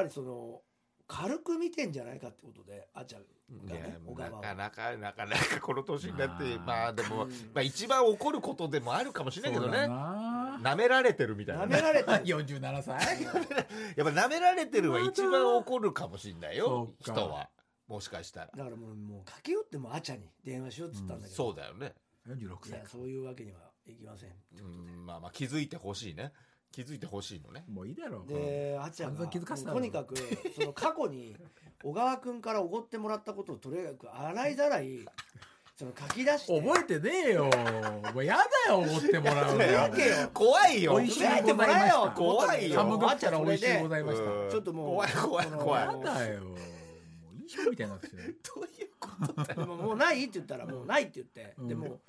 ぱりその軽く見てんじゃないかってことであちゃんがねなかなかなかなかこの年になってまあまあでも、うん。まあ、一番怒ることでもあるかもしれないけどね。な。舐められてるみたいな。ね、舐められて47 歳。やっぱ舐められてるは一番怒るかもしれないよ人は。もしかしたら、だからもうもう駆け寄ってもあちゃんに電話しようっつったんだけど、そうだよね、46い歳やそういうわけにはいきませんうん、まあまあ気づいてほしいね気づいてほしいのね。もういいだろう。であちゃんが気づかせたろ。とにかくその過去に小川君からおごってもらったことをとにかく洗いざらい その書き出して。覚えてねえよ。もうやだよおごってもらうの。怖いよ。美味しいつぶやいてもらえよ。怖いよ。ハムグッチャら美味しいございました。うんちょっともう怖い怖いこの怖いやだよ。もういい人みたいにな どういうこと？だ でももうない？って言ったらもうないって言って、うん。でも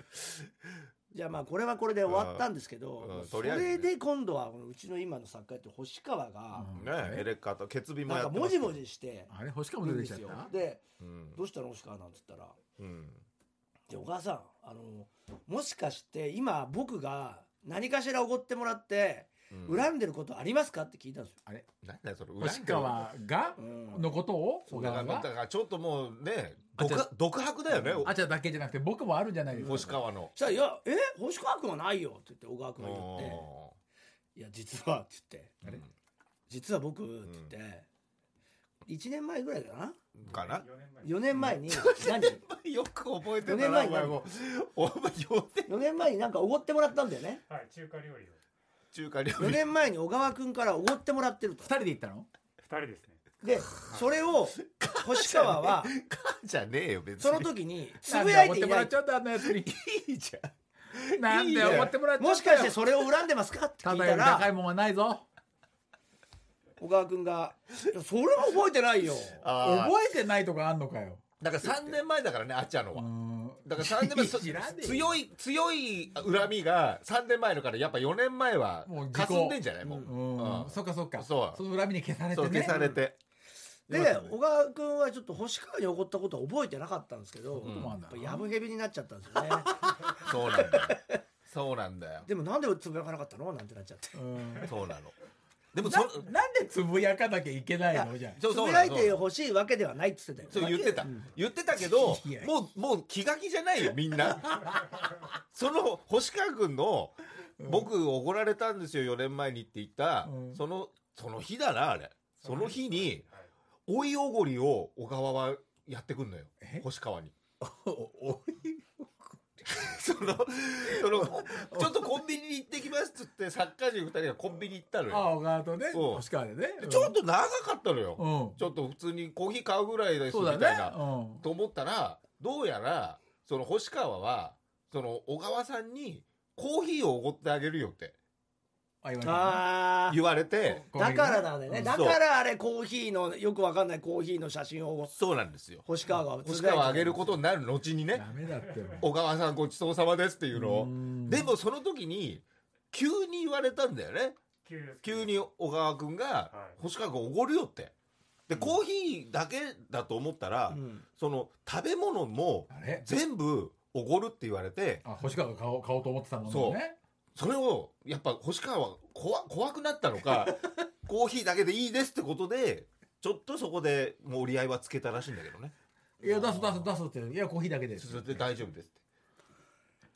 じゃあまあこれはこれで終わったんですけど、うんうんそとりあえずね。れで今度はこのうちの今の作家やってる星川が、うん。ねエレカタ決備もなんやってますかもじもじしてあれ星川も出てきちゃった？でうん「どうした？の星川」なんつったら。うん「で小川さんあのもしかして今僕が何かしらおごってもらってうん恨んでることありますか?」って聞いたんですよ。あれ？なんだよそれ。星川がうん。のことを小だから川がだからちょっともうね独独白だよね。あちゃんだけじゃなくて僕もあるんじゃないですか？星川の。そしたら「いやえ？星川君はないよ」って言って小川君が言って。お「いや実は」って言って。ーあれ「実は僕」って言って。1年前ぐらいかな。うんかな？4年前に。何？よく覚えて四た年前に何？なお前もお前4年。4年前になんかおごってもらったんだよね。はい、中華料理を中華料4理年前に小川君からおごってもらってると。二人で行ったの？二人ですね。でそれを星川はじゃねえよ別に。その時につぶでおごってもやいていないらっちゃったあんなやつにいいじゃん。なんでおごってもらっちゃったよ。もしかしてそれを恨んでますか？って聞いたただより高いらもんはないぞ。小川君が「いやそれも覚えてないよ」あ覚えてないとかあんのかよ。あだから3年前だからねあっちゃんのは。うんだから3年前 強い強い恨みが3年前のからやっぱ4年前は霞んでんじゃない？もう。うん。うん。そっかそっか。そう。の恨みに消されてそうね消されて。で小川君はちょっと星川に怒ったことは覚えてなかったんですけど、うんやっぱやぶへびになっちゃったんですよね。そうなんだよ。そうなんだよ。でもなんでつぶやかなかったの？なんてなっちゃって。うん。そうなのでもなそなんでつぶやかなきゃいけないの？じゃそうつぶやいてほしいわけではないっつってたよそう言ってた。うん。言ってたけど もうもう気が気じゃないよみんな。その星川君の僕怒られたんですよ4年前にって言った、うん。そのその日だなあれ。その日にはい。追いおごりを小川はやってくんのよ。え？星川に。お そのそのちょっとコンビニに行ってきますっつってサッカー人2人がコンビニ行ったのよ。あ小川とね。うん。星川でね。でちょっと長かったのよ、うん。ちょっと普通にコーヒー買うぐらいですみたいな、と思ったらどうやらその星川はその小川さんにコーヒーをおごってあげるよってあ言われたああ言われて。だからなんだよね。うん。だからあれコーヒーのよくわかんないコーヒーの写真を。そうなんですよ。星川が星川あげることになる後にね。ダメだって小川さんごちそうさまですっていうのを。うん。でもその時に急に言われたんだよね。急に小川君がはい。星川君おごるよって。でコーヒーだけだと思ったらうん。その食べ物もあれ？全部おごるって言われて。あ星川が買おう買おうと思ってたもんそう。ねそれをやっぱ星川は怖怖くなったのか コーヒーだけでいいですってことでちょっとそこでもう折り合いはつけたらしいんだけどね。いや出す出す出すっていやコーヒーだけです。それで大丈夫ですって。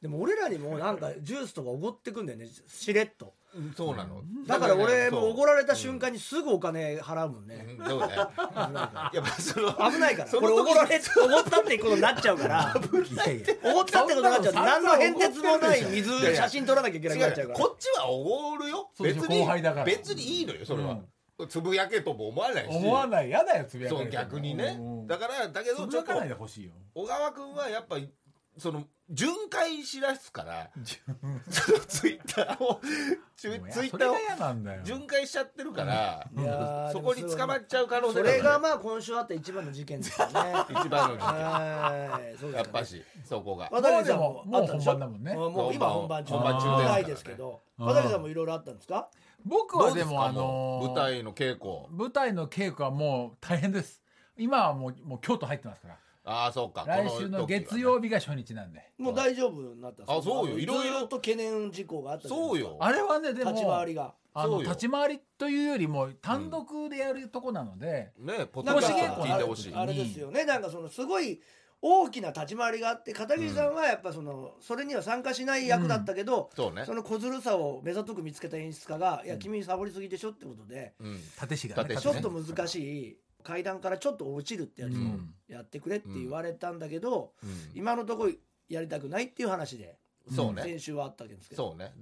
でも俺らにもなんかジュースとかおごってくんだよね。しれっと。うんそうなの。だから俺もう。おごらられた瞬間にすぐお金払うもんね、そうだよ危ないかやっぱそのら危ないから。これおごられおごったってことになっちゃうから。いやい。やおごったってことになっちゃう何の変哲もない水写真撮らなきゃいけなくなっちゃうこっちはおごるよ。別に後輩だから。別にいいのよそれは、つぶやけとも思わないし。思わない。やだよつぶやかそう逆にね、うん。だからだけどちょっとつぶやかないでほしいよ。小川君はやっぱりその巡回しだすからその ツイッターをツイッターを巡回しちゃってるから、そこに捕まっちゃう可能性それがあまあ今週あった一番の事件ですよね。一番の事件。やっぱしそこが。渡辺さんももう本番だもんね。あもう今本番中。本番ないですけど。うん。渡辺さんもいろいろあったんですか？僕はでもあのー舞台の稽古。舞台の稽古はもう大変です。今はもうもう京都入ってますからああそうか。来週の月曜日が初日なんで。もう大丈夫になったんですかあそうよ。のいろいろと懸念事項があったそうよ。あれはねでも立ち回りが。あのそうよ。立ち回りというよりも単独でやるとこなので、ねポッドキャスト聞いてほしい。あれですよね。なんかそのすごい大きな立ち回りがあって片桐さんはやっぱそのそれには参加しない役だったけど、そうね。その小ずるさを目ざとく見つけた演出家が「いやうん君サボりすぎでしょ」ってことで、うん。立石がね。ちょっと難しい階段からちょっと落ちるってやつをうん。やってくれって言われたんだけど、うん。今のところやりたくないっていう話でそうね。先週はあったわけですけど、そうね。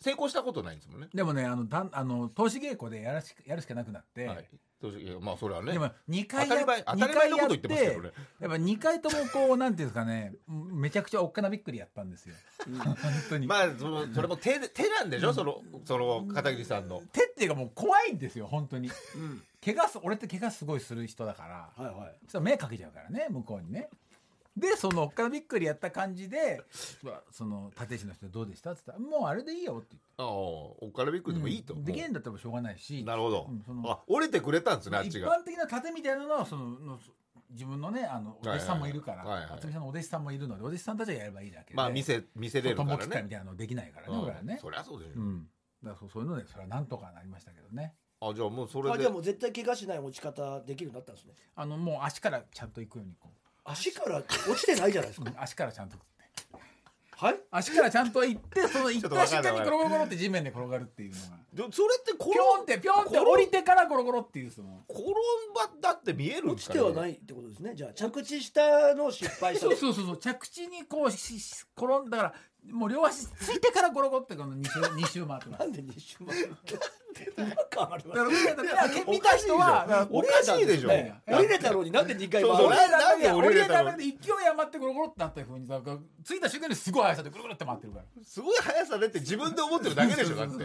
成功したことないんですもんね。でもねあのたんあの投資稽古でやらしやるしかなくなって、はいまあそれはね。でも2当回やたり前当二たり前のこと回やって言ってますけどね。やっぱ2回ともこうなんていうんですかねめちゃくちゃおっかなびっくりやったんですよ。うん。本当に、まあそのそれも手で手なんでしょ？そのその片桐さんの。手っていうかもう怖いんですよ本当に。うん。怪我す俺って怪我すごいする人だから。はいはい。そ目かけちゃうからね向こうにねでそのおっかなびっくりやった感じで その立石の人どうでした？って言ったらもうあれでいいよってああおっからびっくりでもいいとう。ん。できんだったらしょうがないしなるほど。うんそのあ折れてくれたんですねあっ一ちが。般的な盾みたいなのはそのの自分のねあのお弟子さんもいるからはいはいはい。渥美さんのお弟子さんもいるのでお弟子さんたちがやればいいだけで。まあ見せ見せれるか友らね。機会みたいなのできないからねうん。俺はね。そりゃそうでしょうん。だからそうそういうのでそれはなんとかなりましたけどね。あじゃあもうそれで。あじゃあもう絶対怪我しない落ち方できるようになったんですね。あのもう足からちゃんと行くようにこ足から落ちてないじゃないですか。足からちゃんとはい？足からちゃんと行ってその行った瞬間にちょっとわかんないゴロゴロゴロって地面で転がるっていうのが。でそれって転ピョンってピョンって降りてからゴロゴロっていうその。転んばだって見えるんですかね？落ちてはないってことですね。じゃあ着地したのを失敗した。そう。そうそうそう。着地にこうしし転んだからもう両足ついてからゴロゴロってこの2周二周回ってます。なんで2周回るの？なんかありますだから見た人はおかしいでしょ降りれたのになんで2回回る降りれたなんで降りれたのれたので勢い余ってゴロゴロってなったふうにだから着いた瞬間にすごい速さでぐるぐるって回ってるからすごい速さでって自分で思ってるだけでしょだって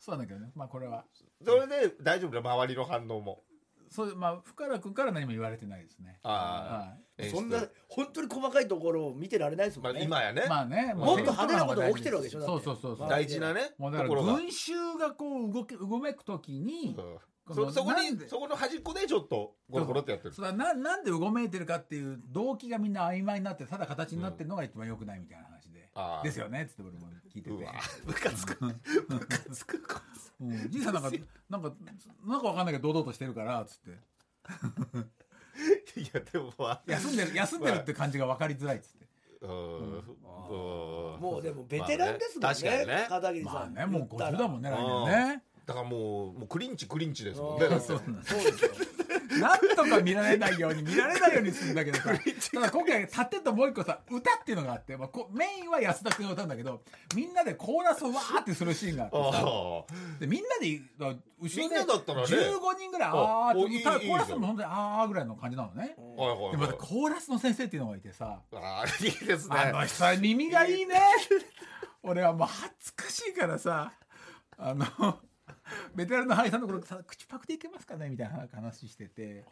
そうなんだけどねまあこれはそれで大丈夫だ周りの反応もそうまあ深原君から何も言われてないですね。あはあそんな本当に細かいところを見てられないですまあもんね、今やね。いまあねもっと派手なことが起きてるわけでしょそうそうそうそう。大事なね。もうだからところが。群衆がこう動けうごめくときにうん。そそこにそこの端っこでちょっとゴロゴロってやってる。それはななんでうごめいてるかっていう動機がみんな曖昧になってただ形になってるのが一番良くないみたいな話で、すよねっつって俺も聞いてて。うわムカつく。ムカつくこうん、じいさんなんかなんかなんかわかんないけど堂々としてるからっつって。いやでもまあ休んでる休んでるって感じが分かりづらいっつって。うん。うん。もうでもベテランですもんまあね確かねにね。片桐さん、まあねもう言ったら50だもんね来年ね。だからもうもうクリンチクリンチですもんうん。ねそうですよなんとか見られないように見られないようにするんだけどさ。ただ今回盾ともう一個さ歌っていうのがあって、まあ、こメインは安田君が歌うんだけどみんなでコーラスをわーってするシーンがあってさ。あでみんなでだ後ろでみんなだったらね。15人ぐらいあーっておいいいい歌コーラスも本当にあーぐらいの感じなのね。あはいはいでまたコーラスの先生っていうのがいてさ。ああいいですね。あの人は耳がいいね。俺はもう恥ずかしいからさ。あのベテランの俳優さんのところさ口パクでいけますかねみたいな話してて。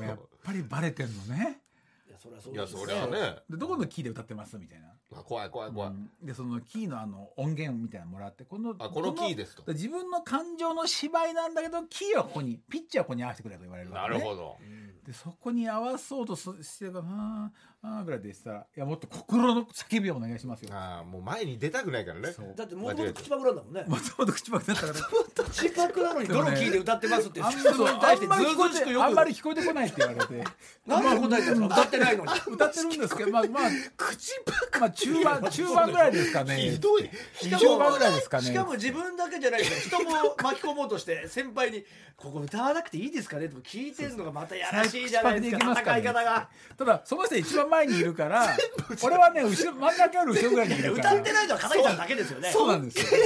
やっぱりバレてんのね。あいやそりゃそういやですそりゃね。でどこのキーで歌ってますみたいな、あ怖い怖い怖い。うん。でそのキーのあの音源みたいなのもらってこのあこのキーですと。で自分の感情の芝居なんだけどキーはここにピッチはここに合わせてくれと言われるわけ、ね、なるほど。でそこに合わそうとすしてるからあーあーぐらいでしたらいやもっと心の叫びをお願いしますよ。ああもう前に出たくないからね。そう。だってもともと口パクなんだもんね。もともと口パクだったから 口パクなのにどのキーで歌ってますってあんまりあんまり聞こえてこないって言われて。なんで答えてるんですか歌ってないのに。歌ってるんですけどまあまあ口パまあ中盤中盤ぐらいですかね。ひどい。中盤ぐらいですかね。しかも自分だけじゃないですよ人も巻き込もうとして先輩に「ここ歌わなくていいですかね?」とか聞いてんのがまたやらしいじゃないですか。戦い方が。ただその人一番前にいるから 俺はね後ろ真ん中より後ろぐらいにいるから。歌ってないのは片桐さんだけですよね。そうなんですよ。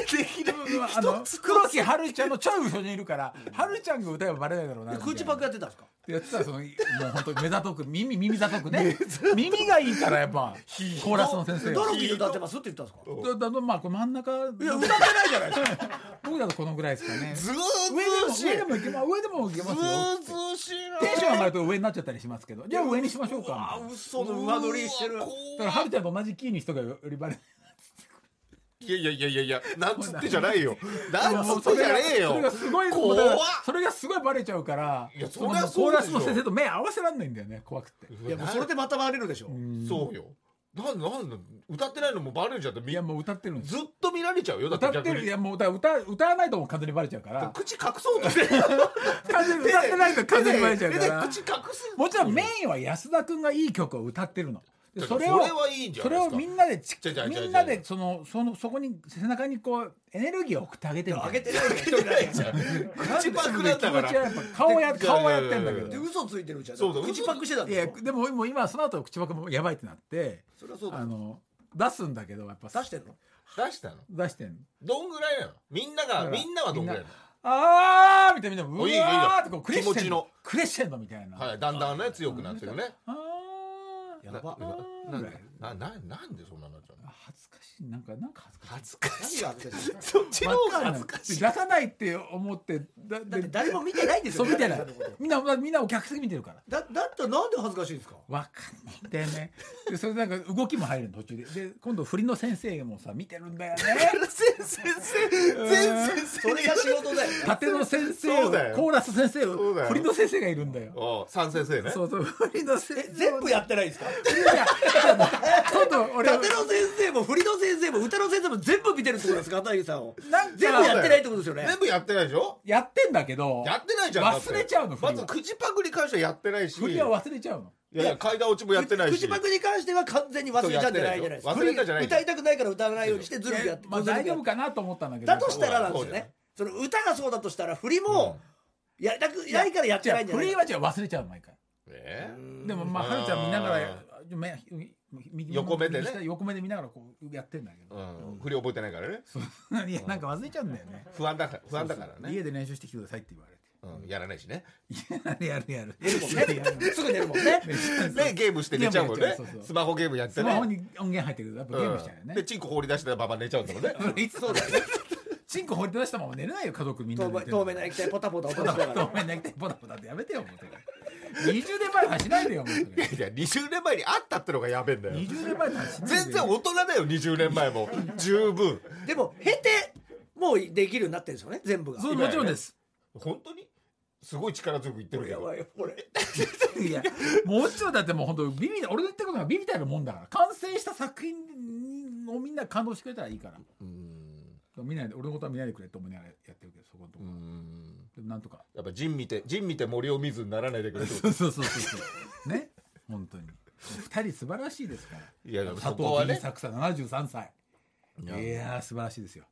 あの黒木春ちゃんのちょい後ろにいるから春ちゃんが歌えばバレないだろうなみたいな。口パクやってたんですか？やってたらそのもう本当に目ざとく耳耳ざとくね。耳がいいからやっぱコーラスの先生どはのキーで歌ってます？って言ったんですか？だだまあ真ん中いや歌ってないじゃないですか。僕だとこのぐらいですかね。ずー上でもずーしい。上でもいけま上でもいけずますよ。テンション上がると上になっちゃったりしますけど。じゃあ上にしましょうか。あ嘘の上乗りしてるだからはるちゃんと同じキーに人がよりバレいやいやいやいやいやなんつってじゃないよ。なんつもうってじゃねえよ。それがすごいそれがすごいバレちゃうからいやそのりゃコーラスそうでしょの先生と目合わせられないんだよね怖くて。いやもうそれでまたバレるでしょ。そうよなんなんだ歌ってないのもバレるじゃんってみいやもう歌ってるんですずっと見られちゃうよだって歌ってる。いやもう歌歌わないともう完全にバレちゃうから。口隠そうとして。完全に歌ってないと完全にバレちゃうから。口隠す。もちろんメインは安田君がいい曲を歌ってるの。でそそれをれはいいんじゃそれないですか。をみんなでち違う違う違う違うみんなでそのそのそこに背中にこうエネルギーを送ってあげてみたいな。上げてない口パクなんだから。気持ちはやっぱ顔ややってんだけど。で嘘ついてるじゃん。そうだ口パクしてたんいやでももう今その後口パクもやばいってなって。それはそうだあの出すんだけどやっぱ。出してんの？出したの？出してんどんぐらいなの？みんながみんなはどんぐらいなあーみたいなみんなうわーってこうクレッシェンドクレッシェンドみたいなのはいだんだんね強くなってるねあーやば。ななななんでそんなになっちゃうの？あ恥ずかしい。なんかなんか恥ずかしい。恥ずかしい。何が恥ずかしいの？そっちの方が恥ずかしい。出さないって思ってだだって誰も見てないんですよ。そう見てない。みんなみんなお客席見てるから。だだったらなんで恥ずかしいんですか？わかんない。んだよね。でそれでなんか動きも入るの途中で。で今度振りの先生もさ見てるんだよね。先生。全先生それが仕事だよね。縦の先生をそうだよ。コーラス先生振りの先生がいるんだよ。三先生ね。そうそう振りの先生え全部やってないんですか？今度俺縦の先生も振りの先生も歌の先生も全部見てるってことですか片桐さんをなん全部やってないってことですよね全部やってないでしょやってんだけどやってないじゃん忘れちゃうのまず口パクに関してはやってないし振りは忘れちゃうのいやいや階段落ちもやってないし口パクに関しては完全に忘れちゃってないじゃないですか忘れたじゃない歌いたくないから歌わないようにしてずるくやってまあ大丈夫かなと思ったんだけどだとしたらなんですよねその歌がそうだとしたら振りもやりたくないからやってないんじゃない振りはじゃあ忘れちゃう毎回えうんでもまあはるちゃん見ながら目右横目でね。横目で見ながらこうやってんだけど、うん。振り覚えてないからね。いやなんか忘れちゃうんだよね。不安だから不安だからね。家で練習してきてくださいって言われて。うん。やらないしね。やるやる。やる寝るもんね。すぐ寝るもんね。ねゲームして寝ちゃうもんね。そうそう。スマホゲームやってね。スマホに音源入ってる。けどやっぱゲームしちゃうよね。うんで、チンコ放り出してたまま寝ちゃうんだもんね。いつそうだよね。チンコ掘り出したまま寝れないよ家族みんな透明な液体ポタポタ落としながら。透明な液体ポタポタってやめてよもう20年前の話しないでよもうそれいやいや20年前にあったってのがやべえんだよ。20年前の話しないでよ。全然大人だよ20年前も。十分。でも経てもうできるようになってるんですよね全部が。そうもちろんです。本当に？すごい力強く言ってるけど。やばいよこれいや。もちろんだってもう本当ビビ俺の言ってることがビビたるもんだから完成した作品をみんな感動してくれたらいいから。うん。見ないで俺のことは見ないでくれと思いながらやってるけどそこのとこうんでもなんとか。やっぱ陣見て陣見て森を見ずにならないでくれ そうそうそうそう。ね？本当に。二人素晴らしいですから。といやいや佐藤 B ね作さん73歳。いいややー素晴らしいですよ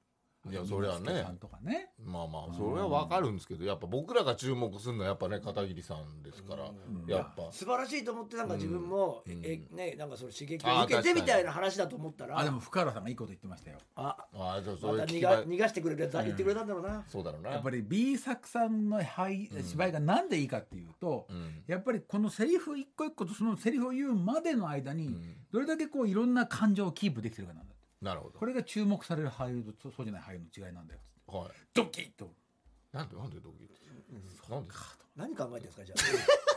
いやそれはね。さんとかね。まあまあそれはわかるんですけどやっぱ僕らが注目するのはやっぱね片桐さんですから。ん。やっぱ。素晴らしいと思ってなんか自分も、うん。えねなんかその刺激を受けてみたいな話だと思ったら。あでも福原さんがい。いこと言ってましたよあああじゃあそまた逃が逃がしてくれるやつ言ってくれたんだろうな、そうだろうな。やっぱり B 作さんの俳芝居がなんでいいかっていうと、うん。やっぱりこのセリフ一個一個とそのセリフを言うまでの間にん。どれだけこういろんな感情をキープできてるかなんだなるほど。これが注目される俳優とそうじゃない俳優の違いなんだよはい。ドキッと。なんでなんでドキなんで？何考えてるんですかじゃ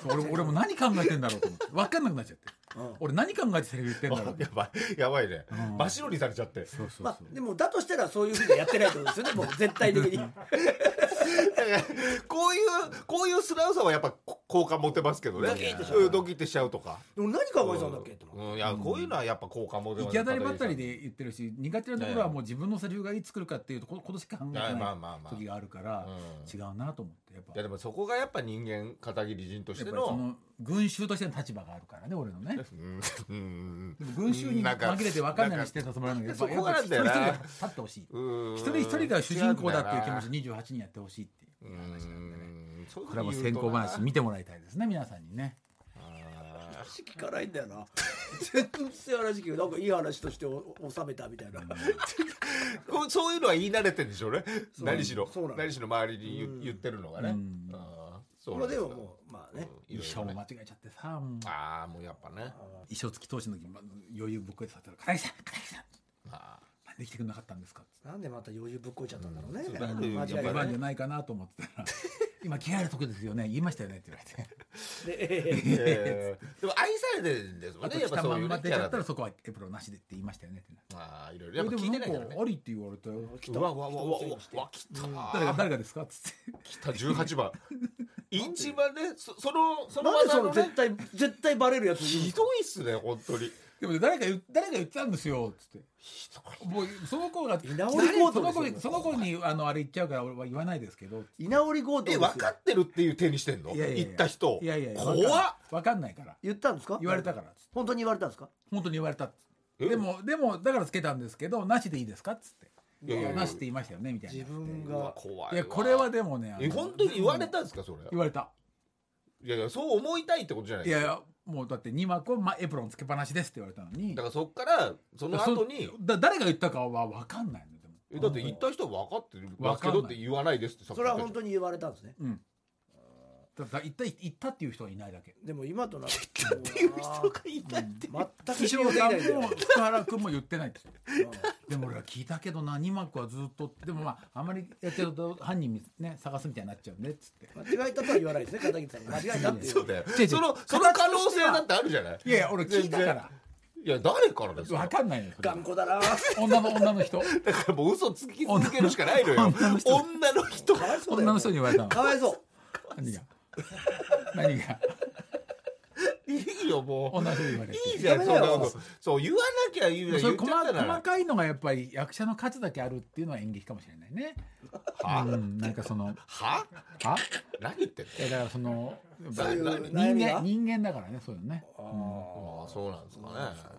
俺俺も何考えてんだろうと思って。分かんなくなっちゃって。あ、うん。俺何考えてセリフ言ってんだろう やばいやばいね。うん。真っ白にされちゃって。そうそうそう、まあでもだとしたらそういうふうにやってないってことですよねもう絶対的に。こういうこういう素直さはやっぱこ好感持てますけどね。ドキッとしちゃうとしちゃうとか。でも何考えてたんだっけって思ってうん。いやこういうのはやっぱ好感持てます。行き当たりばったりで言ってるし苦手なところはもう自分のセリフがいつ来るかっていうとこ今年考えなまあまあい時があるからうん。違うなと思ってやっぱ。いやでもそこがやっぱ人間片桐仁としやての群衆としての立場があるからね俺のね。うん。うん。でも群衆になんか紛れて分かんないようにしてたつもりなんだけどなんやっぱ一人一人が立ってほしい。うん。一人一人が主人公だっていう気持ちで28人やってほしいっていううんそういうこれはも先行話見てもらいたいですね皆さんにね。あ話聞かないんだよな全然話聞くなんかいい話としてお収めたみたいな。ーこうそういうのは言い慣れてるんでしょうね。何しろ。何しろ周りに言言ってるのがね。うん。あー。そうまあなんよ。ですももうまあね。衣装も間違えちゃってさもう。ああもうやっぱね。衣装付き投資の時ま余裕ぶっこいてさったら「片桐さん片桐さんあ。なんで来てくれなかったんですか?」なんでまた余裕ぶっこいちゃったんだろうね。そうだね間違い出ない番じゃないかなと思ってたら。今着替えるとこですよね言いましたよねって言われて。でええ。ーでも愛されてるんですもんねやっぱそういうキャラで出ちゃったらそこはエプロンなしでって言いましたよねってああいろいろ。やっぱ聞いてないからね。ありって言われたよ。うわうわうわうわうわうわ来た。誰が誰がですか？っつって。来た18番。一番ねそそのそのその技のね。絶対絶対バレるやつひどいっすね本当にでも誰か言誰が言ってたんですよっつって。もうその子が居直り強その子盗ですよにその子にあのあれ言っちゃうから俺は言わないですけど。居直り強盗ですよ。え分かってるっていう手にしてんの？いやいやいや。言った人。いやいやいや怖っ。分かんないから。言ったんですか？言われたからっつって。本当に言われたんですか？本当に言われたっつって。え？でもでもだからつけたんですけどなしでいいですかっつって。いやいやいや。なしって言いましたよねみたいな。自分うわが怖いわ。いやこれはでもねあのえ本当に言われたんですかそれ？言われた。いやいやそう思いたいってことじゃないですか。いやいやもうだって2幕はまエプロンつけっぱなしですって言われたのに。だからそっからその後に。そだ誰が言ったかは分かんないのでも。えだって言った人は分かってるんけどって言わないですってそれは本当に言われたんですね。うんだだ言った言ったっていう人がいないだけ。でも今となってっていう人がいたって全く岸本さん信用できないんだよ。も福原君も言ってないんですよでも俺は聞いたけどな2幕はずっとでもまああんまりやってると犯人ね探すみたいになっちゃうねっつって。間違えたとは言わないですね片桐さん。が間違えたっていう。そうだよ。違う違う。そのその可能性だってあるじゃない？いやいや俺聞いたから。いや誰からですか？分かんないのよそれ頑固だな。女の女の人。だからもう嘘つき続けるしかないのよ。女の人。女の人に言われたの。かわいそう。何が？何が？いいよもう。女の人に言われて。いいじゃんそんなこと。そう言わなきゃ言う言っそれ細細かいのがやっぱり役者の数だけあるっていうのは演劇かもしれないね。は？うん、なんかそのは？あ何言ってんの？いやだからそのそういう何人間人間だからねそういうのね。あああそうなんですか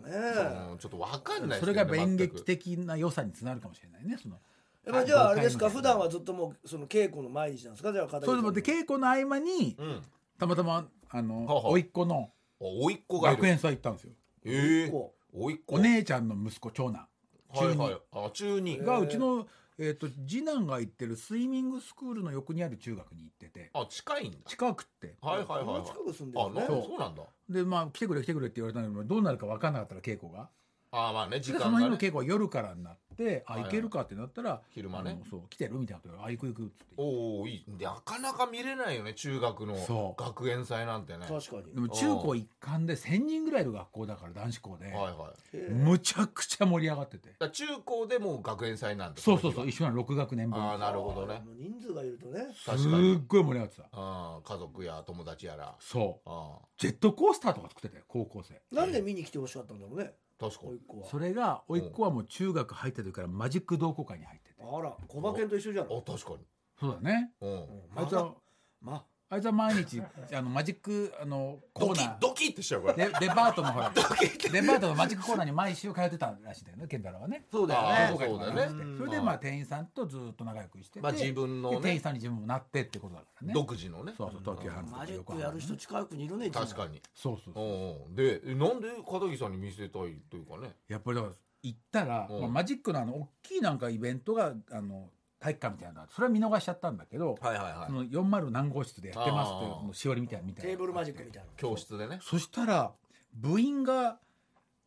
ね。ね。うんちょっと分かんないそれですけどねが演劇的な良さにつながるかもしれないね。そのやっぱじゃああれですか？はい普段はずっともうその稽古の毎日なんですかじゃあ片桐そさんれで稽古の合間にうん。たまたまあのはあはあ。甥っ子のおいっ子がいる。学園祭行ったんですよ。ええこおいっ子。お姉ちゃんの息子長男。はいはい。あ中二。がうちのえっと次男が行ってるスイミングスクールの横にある中学に行ってて。あ近いんだ。近くって。はいはいはいはい。こんな近く住んでるあのねなそうなんだ。でまあ来てくれ来てくれって言われたんだけどどうなるか分かんなかったら稽古があまあね時でその日の間がね稽古は夜からになってあはい行けるかってなったら昼間ね。そう来てるみたいなことであ行く行くっつって。おおいい。なかなか見れないよね中学の学園祭なんてね。確かに。でも中高一貫で1000人ぐらいいる学校だから男子校で。はいはい。むちゃくちゃ盛り上がってて。中高でもう学園祭なんだそうそうそう一緒なの6学年分。はああなるほどね。人数がいるとね。すっ確かにごい盛り上がってた。あ家族や友達やら。そう。あジェットコースターとか作ってたよ高校生。なんで見に来てほしかったんだろうね確かに。それが甥っ子はもう中学入った時からマジック同好会に入ってて。あら小馬犬と一緒じゃないあ確かに。そうだね。うん。うん。あいつはまあいつは毎日あのマジックあのコドキーナー。ドキってしちゃうからデデパートのほらデパートのマジックコーナーに毎週通ってたらしいんだよね健太郎はね。そうだよね。そうだよね。それでまあ店員さんとずっと仲良くしてて、まあ自分のね。で店員さんに自分もなってってことだからね。独自のね。そうそう東急ハンズとマジックやる人近くにいるね確かに。そうそうそうでえなんで片桐さんに見せたいというかね。やっぱりだから行ったら、うん。まあ、マジックのあの大きいなんかイベントがあの体育館みたいな。それは見逃しちゃったんだけど、はいはいはその40何号室でやってますっていうのしおりみたいなみたいな。テーブルマジックみたいな。教室でね。そしたら部員が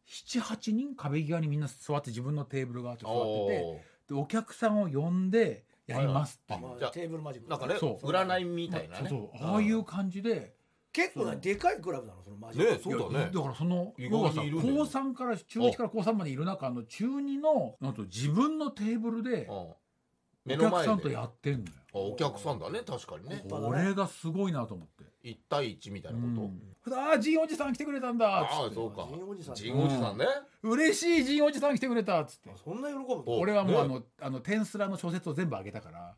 78人壁際にみんな座って自分のテーブルがあって座ってておでお客さんを呼んでやりますっていう、まあじゃあテーブルマジック。なんかねそう。占いみたいなね。そうそう。ああいう感じで、結構なでかいクラブなのそのマジック。ねそうだね。だからその意要はさ高3から中1から高3までいる中の中2のなんと自分のテーブルで目の前客さんとでやってんのよ。あお客さんだね。確かにね。これがすごいなと思って。1対1みたいなこと？ああジンおじさん来てくれたんだ。っあつって。あそうか。ジンおじさんジンおじさんね。嬉しいジンおじさん来てくれた。っつって。そんな喜ぶのお俺はもうあねのあのテンスラの小説を全部あげたから。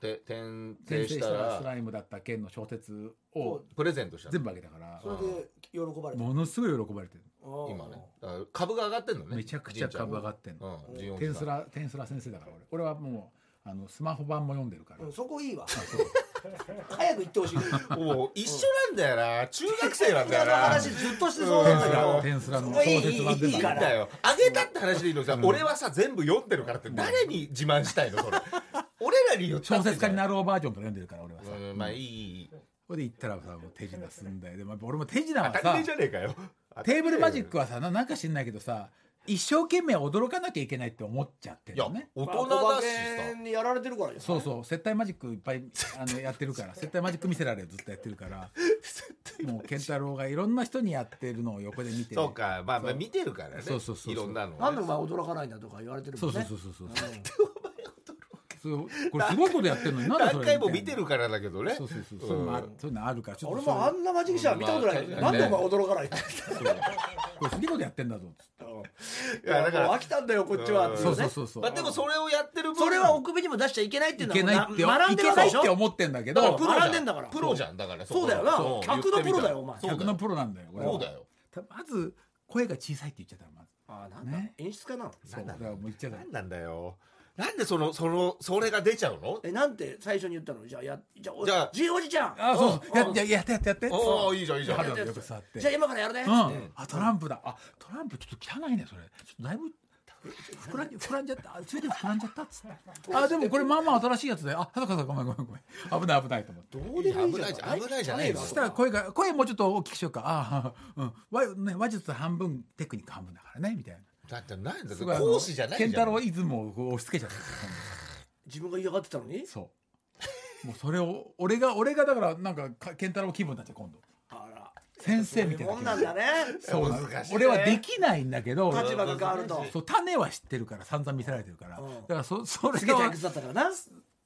で転転生し生したたらスらライムだった件の小説をプレゼントしたの。全部あげたから。それで喜ばれたものすごい喜ばれてる今ね。だから株が上がってんのね。めちゃくちゃ株上がってんの。うんジンおテンスじさんラテンスラ先生だから俺。俺はもうあのスマホ版も読んでるから。うんそこいいわ。早く行ってほしい。もう一緒なんだよな。中学生なんだよな。話ずっとしてそうなんだけど。テンスラの小説版全部いいんだよ。あげたって話でいいのさ、俺はさ全部読んでるからって。誰に自慢したいの？それ。俺らに言った小説家になろうバージョンとか読んでるから俺はさ。うんまあいい。いいそれで行ったらさもう手品すんだよ。でもやっぱ俺も手品は当たり前さじゃねえかよ。テーブルマジックはさななんか知んないけどさ一生懸命驚かなきゃいけないって思っちゃっていやるのね。大人まあお化だしけにやられてるから。じゃんそうそう接待マジックいっぱいあのやってるから。接待マジック見せられるずっとやってるから。もう健太郎がいろんな人にやってるのを横で見て。さそうか。まあまあそう。見てるからね。そうそうそうそう。いろんなのなんでおね前驚かないんだとか言われてるそうんそうもねそうそうそう。うん。そ うこれすごいことやってるのに。なんでそれ。何回も見てるからだけどね。そうそうそう。そういうのもあるそういうのあるからちょっと俺もあんなマジックシャー見たことない。まあなんでお前驚かない。これすげえことやってんだぞ。つっていやだから飽きたんだよこっちはっていそうね。そうそうそうまあでもそれをやってる分それはお首にも出しちゃいけないっていういのはけないってな学んでるでしょいけないって思ってんだけど。だからプロ学んでんだから。プロじゃんだからそう。だよな客のプロだよお前。そう。客のプロなんだよそうだよ。たまず声が小さいって言っちゃったのまず。あなんだ。ね。演出家なの？そう。だからもう言っちゃった何なんだよなんでそのそのそれが出ちゃうの？えなんて最初に言ったの？じゃあやじゃあおじゃあじいおじちゃん。あそう。やややってやってやって。おおいいじゃんいいじゃん。春よく触って。じゃあ今からやるね。うん。あトランプだ。あトランプちょっと汚いねそれ。ちょっとだいぶ膨らん膨らんじゃった。あそれで膨らんじゃった？っつって。あでもこれまあまあ新しいやつであそうかそうかごめんごめんごめん。危ない危ないと思って。どうでもいいじゃないじゃん危ないじゃないよそしたら声が声もうちょっと大きくしようか。ああうん。話術半分テクニック半分だからねみたいなだって何だすごいあの講師じゃないじゃん。健太郎イズムを押し付けちゃった。自分が嫌がってたのに？そう。もうそれを俺が俺がだからなんかか健太郎気分になっちゃう今度。あら。先生みたいなもんなんだね。そう難しいね。俺はできないんだけど立場が変わると。そう種は知ってるから散々見せられてるから、うん。だからそそれがすげえ退屈だったからな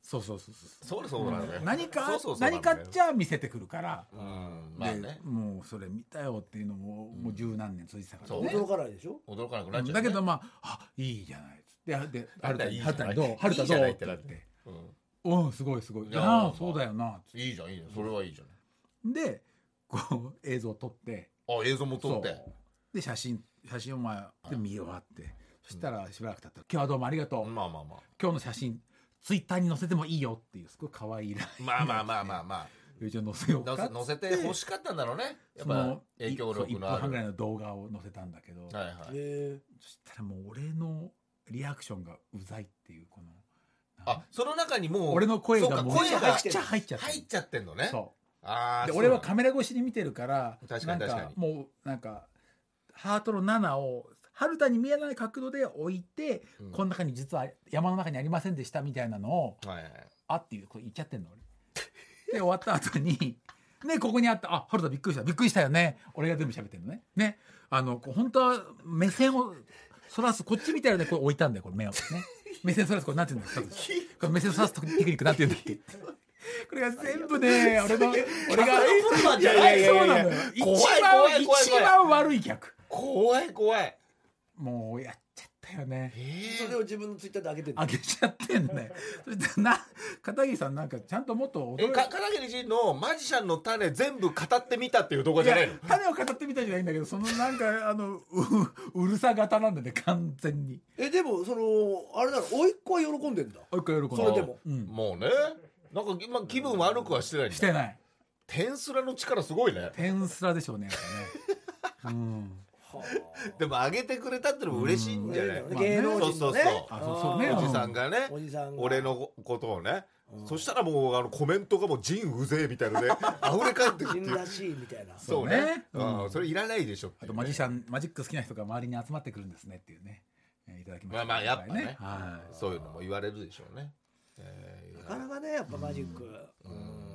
そうそうそうそう。それそうなのね何かそうそうそうな何かっちゃ見せてくるから、うん。まあでねもうそれ見たよっていうのも、もう十何年続いてたからそう。ね驚かないでしょ？驚かなくなっちゃうね。だけどまああいいじゃないっつって。で春田にいいじゃない。春田にどう？春田どうないってなって。って言って。うん。うんすごいすごい。いいやあそうだよなっつっいいじゃんいいじゃん。それはいいじゃてでこう映像を撮って。あ映像も撮って。そう。で写真写真をまあで見終わって。そしたらしばらく経ったら「今日はどうもありがとう、まあまあまあ。今日の写真ツイッターに載せてもいいよ」っていうすごい可愛いらまあまあまあまあまあ。一応載せようか載せ載せて欲しかったんだろうね。やっぱ影響1力のある。分半ぐらいの動画を載せたんだけど、はいはい。へそしたらもう俺のリアクションがうざいっていうこのあその中にもう俺の声がもう声がめちゃくちゃ入っちゃってる入っちゃってんのね。そああうで俺はカメラ越しに見てるから確かに確かに。もうなんかハートの7を春田に見えない角度で置いて、うん。この中に実は山の中にありませんでしたみたいなのをはいはいあっていうこう言っちゃってんの俺。で終わった後にねここにあったあ春田びっくりした。びっくりしたよね。俺が全部喋ってるのね。ね。あのこう本当は目線をそらすこっちみたいなでこれ置いたんだよこれ目を。ね。目線そらすこれなんて言うんだよ これ目線そらすテクニックなんて言うんだっけ？これが全部ね 俺の俺がそうなのよ一怖い番一番悪い客怖い怖いもうやっちゃったよね。え。それを自分のツイッターで上げてるあげちゃってんね。そしてな片桐さんなんかちゃんともっと驚いえか片桐仁のマジシャンの種全部語ってみたっていう動画じゃないの？種を語ってみたじゃないんだけどそのなんかあのううるさ型なんだね完全に。えでもそのあれだろ？甥っ子は喜んでんだ。もう一回喜んそれでも。うん。もうね。なんか今気分悪くはしてないんだ。してない。天スラの力すごいね。天スラでしょうねやっぱね。うん。はでも上げてくれたってのも嬉しいんじゃない、うん。芸能人のね。そうそうそう。あそうそう。ねあーおじさんがね。おじさんが。俺のことをね、うん。そしたらもうあのコメントがもう人うぜえみたいので 溢れ返ってくっていう。人らしいみたいな。そうね。そうん。うん。それいらないでしょってあとマジシャンマジック好きな人が周りに集まってくるんですねっていうね、えーいただきましたまあまあやっぱね。はい。そういうのも言われるでしょうね、えー。なかなかねやっぱマジックうん。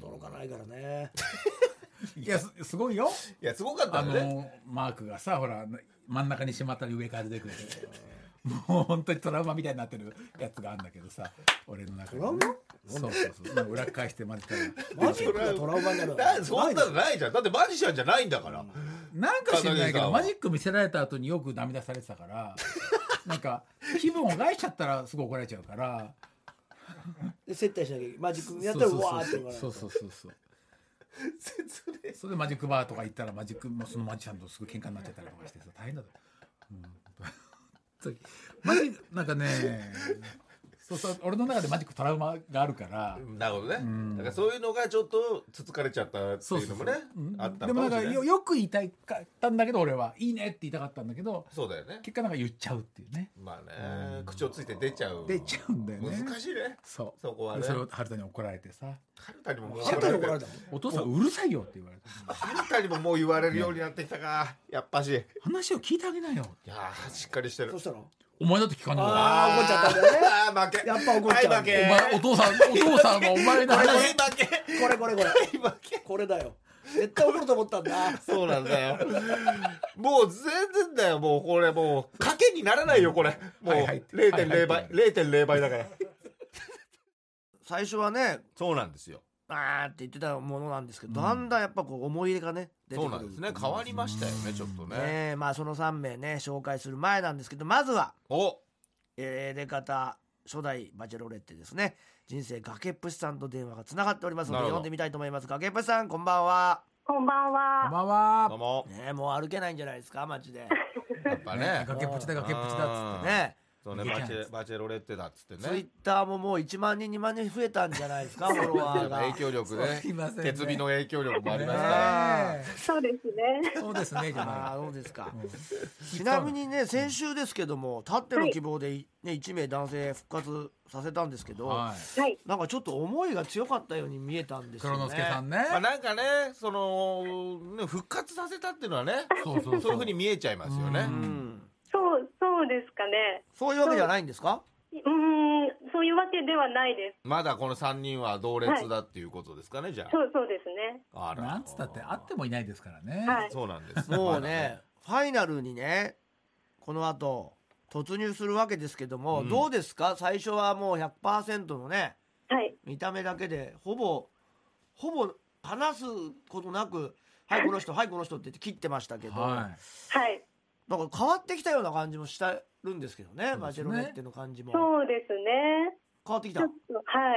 驚かないからね いやすすごいよ。いやすごかったあよね。のマークがさほら真ん中にしまったり上から出てくる。もう本当にトラウマみたいになってるやつがあるんだけどさ俺の中に、トラウマ？そうそうそう。裏返して混ぜたら。マジックがトラウマになるなそんなのないじゃん。だってマジシャンじゃないんだから、なんか知らないけどマジック見せられた後によく涙されてたから なんか気分を害しちゃったらすぐ怒られちゃうから。で接待しなきゃいけない。マジックやったらうわーって言わないそうそうそうそうそれでマジックバーとか行ったらマジックもそのマジシャンとすぐ喧嘩になっちゃったりとかしてさ大変だと、うん、マジなんかねそうそう俺の中でマジックトラウマがあるから。なるほどね、ん。だからそういうのがちょっとつつかれちゃったってそうそういうのもねうん。あったでもなんかよよく言いたいかったんだけど俺はいいねって言いたかったんだけどそうだよね。結果なんか言っちゃうっていうね。まあね口をついて出ちゃう。出ちゃうんだよね。難しいね。そう。そこはね。でそれを春田に怒られてさ。春田にももう春田に怒られたの「お父さんうるさいよ」って言われて春田にももう言われるようになってきたか。やっぱし。い話を聞いてあげなよ。やーしっかりしてる。そしたらお前だって聞かんのかあー怒っちゃったんだよね。あー負けやっぱ怒っちゃう。はい負け。お前お父さんお父さんはお前のはい話負け。これこれこれ。はい負け。これだよ。絶対怒ると思ったんだ。そうなんだよ。もう全然だよ。もうこれもう賭けにならないよこれ。もうはい。はい0.0倍はい0.0倍だから。最初はねそうなんですよ。あーって言ってたものなんですけど、うん。だんだんやっぱこう思い入れがねそうなんですね。変わりましたよねちょっとね。ねえまあその3名ね紹介する前なんですけどまずはお。えー、出方初代バチェロレッテですね。人生崖っぷしさんと電話がつながっておりますので読んでみたいと思います崖っぷしさんこんばんは。こんばんこんは。ばんは。どうも。ねえもう歩けないんじゃないですか街で。やっぱね。崖っぷちだ崖っぷちだっつってね。ねそうねバチェバチェロレッテだっつってツイッねターももう1万人2万人増えたんじゃないですか フォロワーが。影響力ね。すいませんね。鉄火の影響力もありますねから。え。そうですね。そうですねじゃああないそうですか。うん。ちなみにね先週ですけどもたっての希望で、ね、1名男性復活させたんですけど、はい。はい。なんかちょっと思いが強かったように見えたんですよね。黒之助さんね。まあなんかねそのね復活させたっていうのはねそうそうそう。いうふうに見えちゃいますよね。ううんんそう、そうですかね。そういうわけじゃないんですか？うーん、そういうわけではないです。まだこの3人は同列だっていうことですかねじゃそう、そうですね。ああら。なんつったってあってもいないですからね。はい。そうなんです。もうねファイナルにねこの後突入するわけですけども、うん。どうですか？最初はもう100%のねはい。見た目だけでほぼほぼ話すことなく「はいこの人はいこの人」って言って切ってましたけど、ははい。なんか変わってきたような感じもしてるんですけどねバチェロレッテの感じも。そうですね。変わってきた？は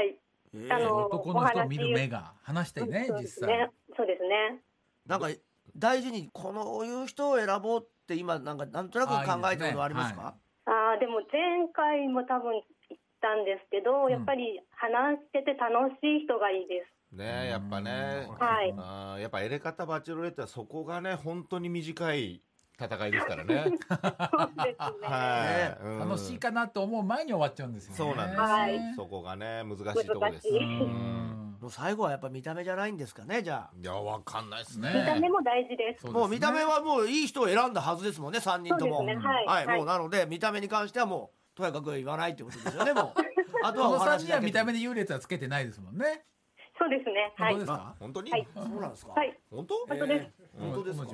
い。えー。あの男の人を見る目が話してねそうで実際。すね。そうですね。なんか大事にこのいう人を選ぼうって今なんかなんとなく考えたことありますか？ああ、でも前回も多分言ったんですけど、ん。やっぱり話してて楽しい人がいいです。ねやっぱね。うんはい。あーやっぱエレカタバチェロレッテはそこがね本当に短い戦いですからね。そうですね。はい、うん。楽しいかなと思う前に終わっちゃうんですよね。そうなんです、はい。そこがね難しいところです。もう最後はやっぱ見た目じゃないんですかねじゃいやわかんないですね。ね見た目も大事です。あもう見た目はもういい人を選んだはずですもんね3人とも。ね。はい。はい、はい。もうなので見た目に関してはもうとやかく言わないってことですよねもう。あとはこの3お話だけ人は見た目で優劣はつけてないですもんねそうですね。はい本当で。すか？本当に、はい。そうなんですか？はい。本当、本当です。えー本当ですか？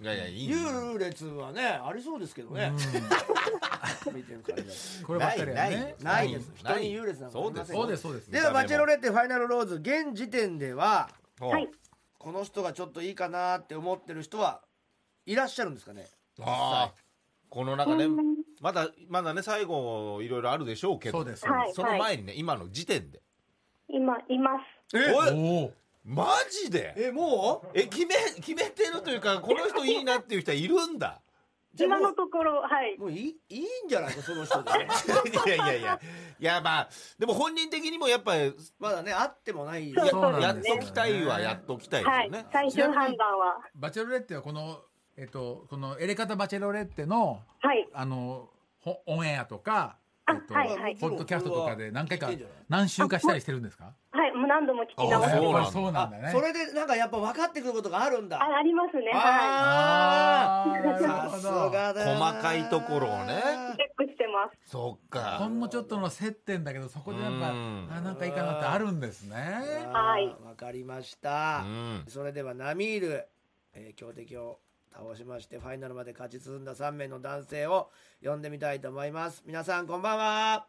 いやいやいい優劣はねありそうですけどね。こればっかりないです。ない人に優劣なんかありませんそうですそうですではバチェロレッテファイナルローズ現時点でははい。この人がちょっといいかなって思ってる人はいらっしゃるんですかね？ああこの中ねうん。まだまだね最後いろいろあるでしょうけど。そうその前にね今の時点で今います。え？おマジで？えもう？え決め決めてるというかこの人いいなっていう人はいるんだ？今じゃあもうのところはい。もういいいいんじゃないかその人で いやいやいや。いやまあでも本人的にもやっぱりまだね会ってもない。そうそうなんやっときたいはやっときたいですはい。よね。。最終判断は。バチェロレッテはこのえっとこのエレカタバチェロレッテのはい。あのほオンエアとかあえっとはいはいポッドキャストとかで何回か何週かしたりしてるんですか？はい。もう何度も聞き直あしてます。そうなんだそうなんだねそれでなんかやっぱ分かってくることがあるんだあありますね。はああーなるさすがだな細かいところをねい。チェックしてます。そっか。ほんのちょっとの接点だけどそこでなんかうんあなんかいいかなってあるんですねはいわかりましたう、ん。それではナミール、えー強敵を倒しましてファイナルまで勝ち進んだ3名の男性を呼んでみたいと思います。皆さんこんばんは。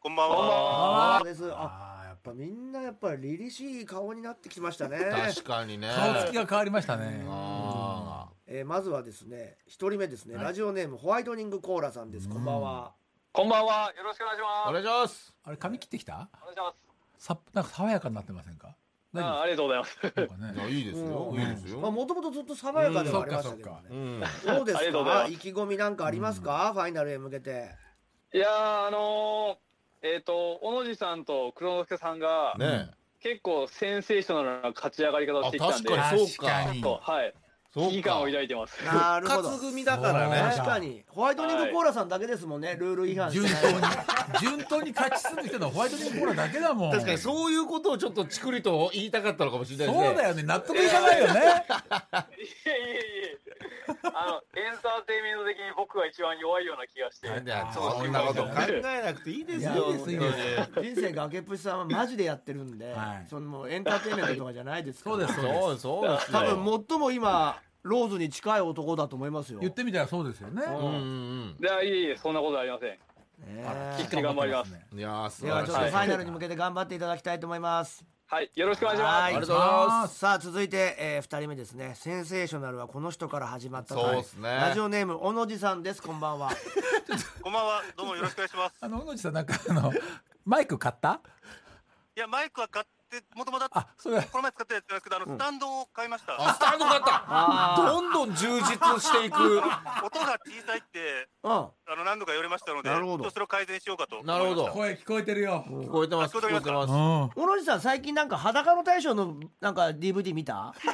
こんばんは。です。あやっぱみんなやっぱり凛々しい顔になってきましたね。確かにね。ぱ顔つきが変わりましたね。あえーまずはですね一人目ですね、ラジオネームホワイトニングコーラさんです。こんばんは、こんばんは。よろしくお願いします。願いします。あれ髪切ってきた？お願いします。さなんか爽やかになってませんか？あありがとうございます。いやいいですよ。うん。いいですよ。まあもともとずっと爽やかではありましたけどね、うん。どうですありがとうございます。か意気込みなんかありますか、ファイナルへ向けて。いやー、あのーえっ、と、小野寺さんと黒之助さんが、ね結構センセーショナルな勝ち上がり方をしてきたんで、あ確かにそうか。確かにちょっと、はい、危機感をか抱いてます。なるほど。復活組だからね。確かに。ホワイトニングコーラさんだけですもんねルール違反順当に順当に勝ち進んできたのはホワイトニングコーラだけだもん。確かにそういうことをちょっとチクリと言いたかったのかもしれないですね。そうだよね。納得いかないよね。いえいえいえ。あの、エンターテインメント的に僕が一番弱いような気がして。そんなこと考えなくていいですよ人生崖っぷちさんはマジでやってるんで、はい。そのエンターテインメントとかじゃないですから。そうですそうです。そうですそうです多よ分最も今ローズに近い男だと思いますよ。言ってみたらそうですよね。うん。うんうんで、いえいえ、そんなことありません。ね一気に頑張ります。うんいやー素ではちょっとフ晴らしいァイナルに向けて頑張っていただきたいと思います。はい、よろしくお願いします。はい。ありがとうございます。さあ続いて、えー、2人目ですね。センセーショナルはこの人から始まったとそうっすね。ラジオネーム小野寺さんです。こんばんは。こんばんは。どうもよろしくお願いします。あの小野寺さんなんかあのマイク買った？いや、マイクは買って、もともと、こあそれの前使ったやつなんですけど、あの、スタンドを買いました。あスタンド買った。あどんどん充実していく。音が小さいって、うん。あの、何度か言われましたので、なるほど。ちょっとそれを改善しようかと。なるほど。声聞こえてるよ。聞こえてます聞こえてますうん。小野寺さん最近なんか裸の大将のなんか DVD 見た？い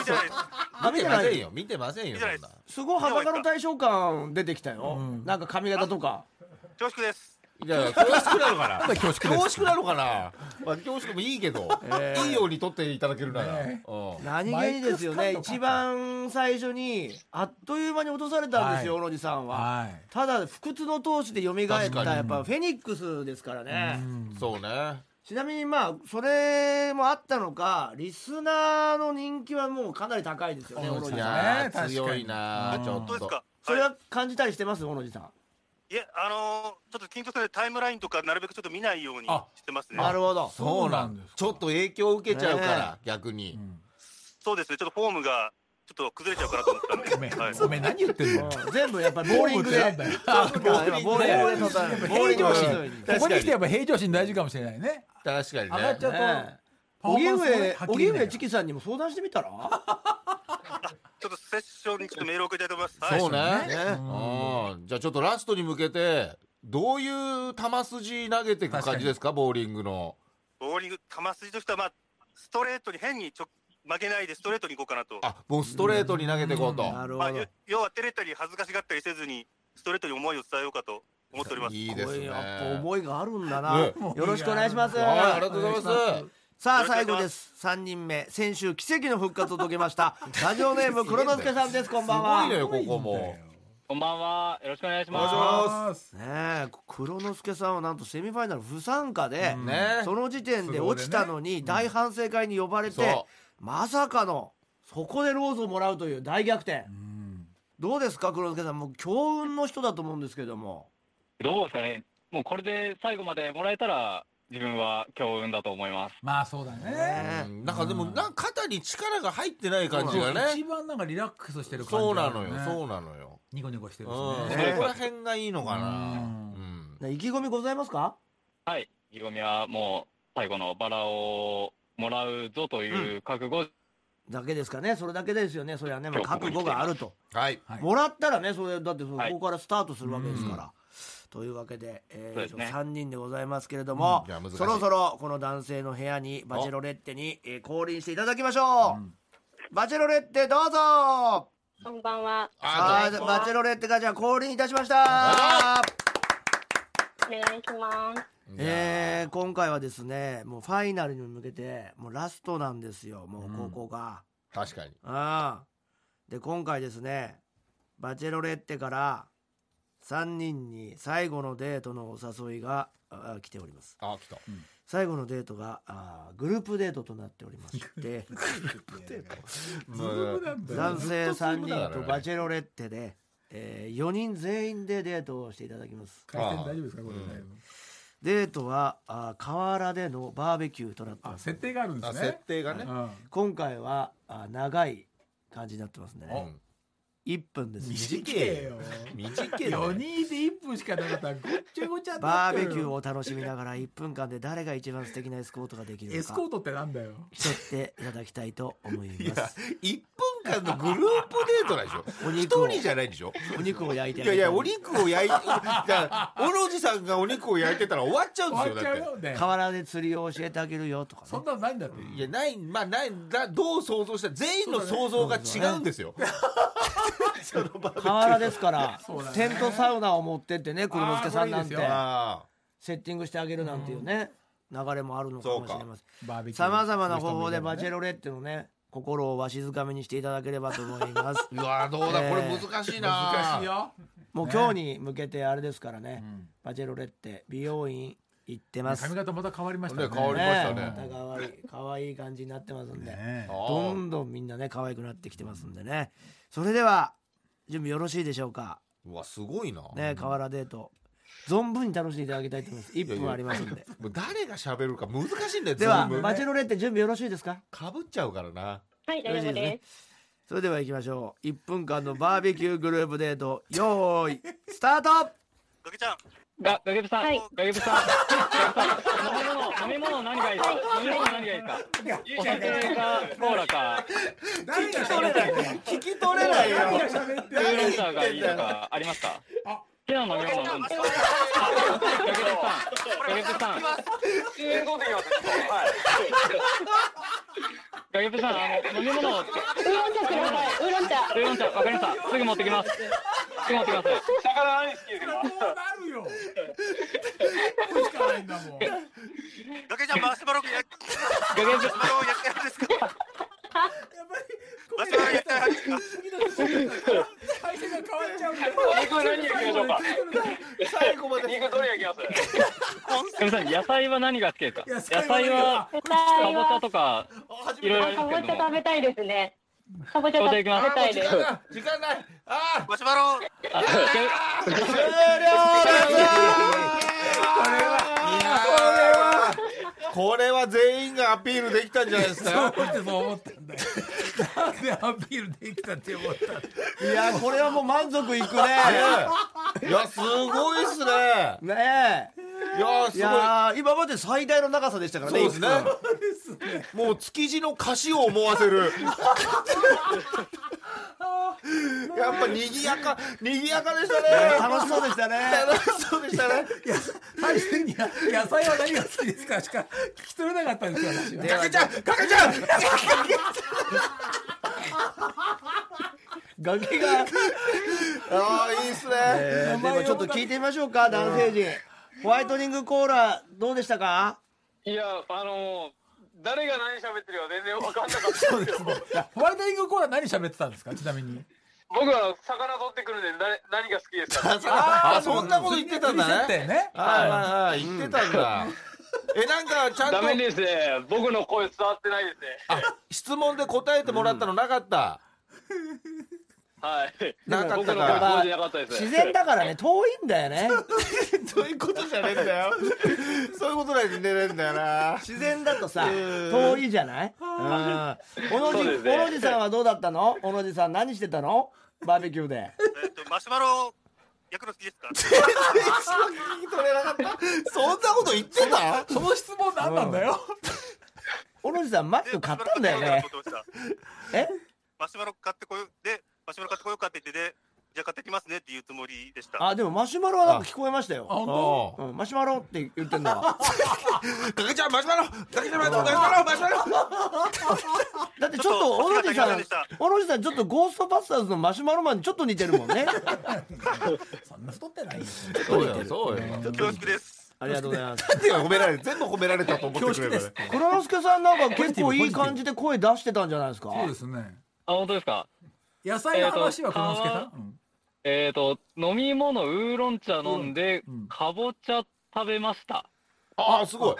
いじゃないです。見てませんよ見てませんよ見てないそんな。すごい裸の大将感出てきたよ、うんなんか髪型とか。恐縮です。いや恐縮なのかな？恐縮恐縮なのかな？まあ恐縮もいいけどえーいいように撮っていただけるなら。ねうん。何気にですよね。一番最初にあっという間に落とされたんですよ、はい。小野寺さんは、はい。ただ不屈の闘志で蘇ったやっぱフェニックスですからね、うん。そうね。ちなみにまあそれもあったのかリスナーの人気はもうかなり高いですよね小野寺さん。強いなうん。ちょっと。どうですか？それはは感じたりしてます？小野寺さんい。いえ、あのー、ちょっと緊張するタイムラインとかなるべくちょっと見ないようにあしてますね。なるほど。そうなんですか。ちょっと影響を受けちゃうかねら逆に。うんそうですね。ちょっとフォームが、ちょっと崩れちゃうかなと思ったんで。ごめんはい。ごめん何言ってんの？うん全部やっぱりボーリングで。ボーリングで平常心ここに来てやっぱ平常心大事かもしれないね。確かに上がっちゃねうと荻上荻上チキさんにも相談してみたら？ちょっとセッションにちょっとメールを送りたいと思います。はい。そうね。ねうんじゃあちょっとラストに向けてどういう球筋投げていく感じですか？ボーリングの。ボーリング、球筋としては、まあ、ストレートに変にちょ負けないでストレートに行こうかなと。あもうストレートに投げていこうと。まあ、なるほど。よ要は照れたり恥ずかしがったりせずにストレートに思いを伝えようかと思っております。いいですね。やっぱ思いがあるんだな、ねよろしくお願いします、はいありがとうございますさあ最後です。3人目先週奇跡の復活を遂げました。ラジオネーム黒之助さんです。こんばんは。すごいのよここも。こんばんは。よろしくお願いしまます。ねえ黒之助さんはなんとセミファイナル不参加で、ね。その時点で落ちたのに大反省会に呼ばれて、そまさかのそこでローズをもらうという大逆転。うん。どうですか黒之助さん？もう強運の人だと思うんですけども。す。どうですかね。もうこれで最後までもらえたら、自分は強運だと思います。まあそうだね。ねうん。なんかでもなんか肩に力が入ってない感じが一ね。番なんかリラックスしてる感じそうなのよ。そうなのよ。ニコニコしてるしうん。ねそ。こら辺がいいのかな。意気込みございますか？はい。意気込みはもう最後のバラをもらうぞという覚悟、だけですかね。それだけですよね。それはね、まあ、覚悟があると。はい。はいもらったらねそれだってそはい。こからスタートするわけですから、というわけで、えーね。3人でございますけれども、いや難しい。そろそろこの男性の部屋にバチェロレッテに、えー降臨していただきましょう、うん。バチェロレッテどうぞ。はこんばんは。あいバチェロレッテがじゃあ降臨いたしました。お願いします。えー今回はですねもうファイナルに向けてもうラストなんですよもうここが、確かに。ああで今回ですねバチェロレッテから3人に最後のデートのお誘いがあ来ております。あ来た。最後のデートがあグループデートとなっておりまして。男性3人とバェチェロレッテで、え4人全員でデートをしていただきます。回転大丈夫ですかこれね。デートはあ河原でのバーベキューとなってます。あ設定があるんであすね。設定がね。うん。今回はあ長い感じになってますね。うん1分です。短えよ。短えよ4人で1分しかなかったらごっちゃごちゃバーベキューを楽しみながら1分間で誰が一番素敵なエスコートができるエスコートってなんだよ。競っていただきたいと思いいやます。1分間のグループデートなんでしょ。お肉を。一人じゃないでしょ。お肉を焼いてあい。やいやお肉を焼いじゃあ小野寺さんがお肉を焼いてたら終わっちゃうんですよだっよね。河原で釣りを教えてあげるよとかねそんなのないんだって。ていやないまあないだどう想像した全員の想像が違うんですよ河原ですから テントサウナを持ってってね黒之助さんなんて。セッティングしてあげるなんていうね流れもあるのかもしれません。さまざまな方法でバチェロレッテのね心をわしづかみにしていただければと思います。あ うわどうだ？えーこれ難しいな難しいよ。もう今日に向けてあれですからね、バチェロレッテ美容院行ってます。髪型また変わりましたね。ね変わりましたね。また可愛い可愛い感じになってますんで、ね。どんどんみんなね可愛くなってきてますんでね。それでは準備よろしいでしょうか？うわすごいな。ね河原デート。存分に楽しんでいただきたいと思います。1分ありますんで。もう誰が喋るか難しいんだよでは全部バチェロレッテ準備よろしいですか？かぶっちゃうからな。はい、大丈夫です。それでは行きましょう。1分間のバーベキューグループデートよーいスタート！ガキちゃん、が、ガゲブさん、はい。ガゲブさん、ガゲブさん、飲み物、飲み物何がいいですか？飲み物何がいいですか？お酒か、コーラか、誰が喋ってんの聞き取れないよ。ウーロン茶がいいとかありますか？あ好きな飲み物なんですかガゲブさん、ガゲブさん、ガゲブさん、あの、飲み物を、ウーロン茶ください。ウーロン茶。ウーロン茶、わかりました。すぐ持ってきます。すぐ持ってきます。魚何好きですこうなるよこれしかないんだもんガキちゃん、マシュマロ焼き、ガゲブマシュマロ焼きたいですかマシュマロですか？肉何焼きましょうか。最後まで。肉どれ焼きますガゲブさん、野菜は何が好きですか？野野菜菜は、野かぼちゃとか、いろいろありかぼちゃますけども食。べたいですね。かぼちゃ食べたいです。時間ないあマシュマロあガゲ終了あこれは全員がアピールできたんじゃないですそうか思ってそう思ったんだよなんでアピールできたって思ったの？いやこれはもう満足いくね。いやすごいっすね。ねいやえい。すごい今まで最大の長さでしたからねそうですね。も。う築地の歌詞を思わせる やっぱ賑やか賑やかでしたね。楽しそうでしたね。楽しそうでしたね。いや配線には野菜は何が好きですか？しか聞き取れなかったんですよ私かけちゃんかけちゃん！崖が、ああいいっすね。えーでもちょっと聞いてみましょうか男性陣。ホワイトニングコーラどうでしたか？いや、あの誰が何喋ってるか全然分かんなかったんですけど、ホワイトニングコーラ何喋ってたんですか？ちなみに。僕は魚取ってくるんで、誰何が好きですか？あそんなこと言ってたんだね。ね。はいはいはい言ってたんだ。えなんかちゃんとダメですね。僕の声伝わってないですね。あ質問で答えてもらったのなかった はい。なかったか。僕の声聞こえてなかったです。自然だからね。遠いんだよね。そういうことじゃねえんだよ。そういうことないで寝れんだよな。自然だとさうん。遠いじゃない？うん。小野寺そうですね。小野寺さんはどうだったの？小野寺さん何してたの？バーベキューで。えっと、マシュマロ焼くの好きですか？聞き取れなかった。そんなこと言ってた？その質問何なんだよ？小野寺さんマック買ったんだよね。え？マシュマロ買ってこよう。で、マシュマロ買ってこようかって言ってで、じゃあ買ってきますねっていうつもりでした。あでもマシュマロはなんか聞こえましたあよ本あうん、マシュマロって言ってんのは。かけちゃんマシュマロかけちゃんマシュマロマシュマロマシュマロ。だってちょっと小野寺さんちょっ小野寺さんちょっとゴーストバスターズのマシュマロマンにちょっと似てるもんね。当 そんな太ってないよ。そうよ。そうよ。恐縮です。ありがとうございます。なんで褒められる全部褒められたと思ってくれるから黒之助さんなんか結構いい感じで声出してたんじゃないですか？そうですね。あ、本当ですか？野菜の話は黒之助さんうん。えっ、と、飲み物、ウーロン茶飲んで、うん。うん。かぼちゃ食べました。ああすごい。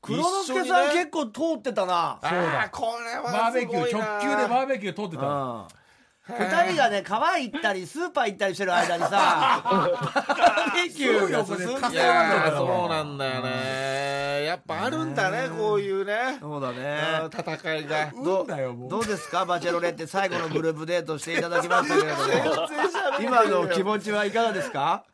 黒之助さんね。結構通ってたな。そうだこれはバーベキュー直球でバーベキュー通ってた。うん二人がね川行ったりスーパー行ったりしてる間にさ バーベキューが進んいでるやーそうなんだよね。やっぱあるんだねこういうね。そうだあねー戦いが。どうですか？バチェロレって最後のグループデートしていただきましたけれども。今の気持ちはいかがですか？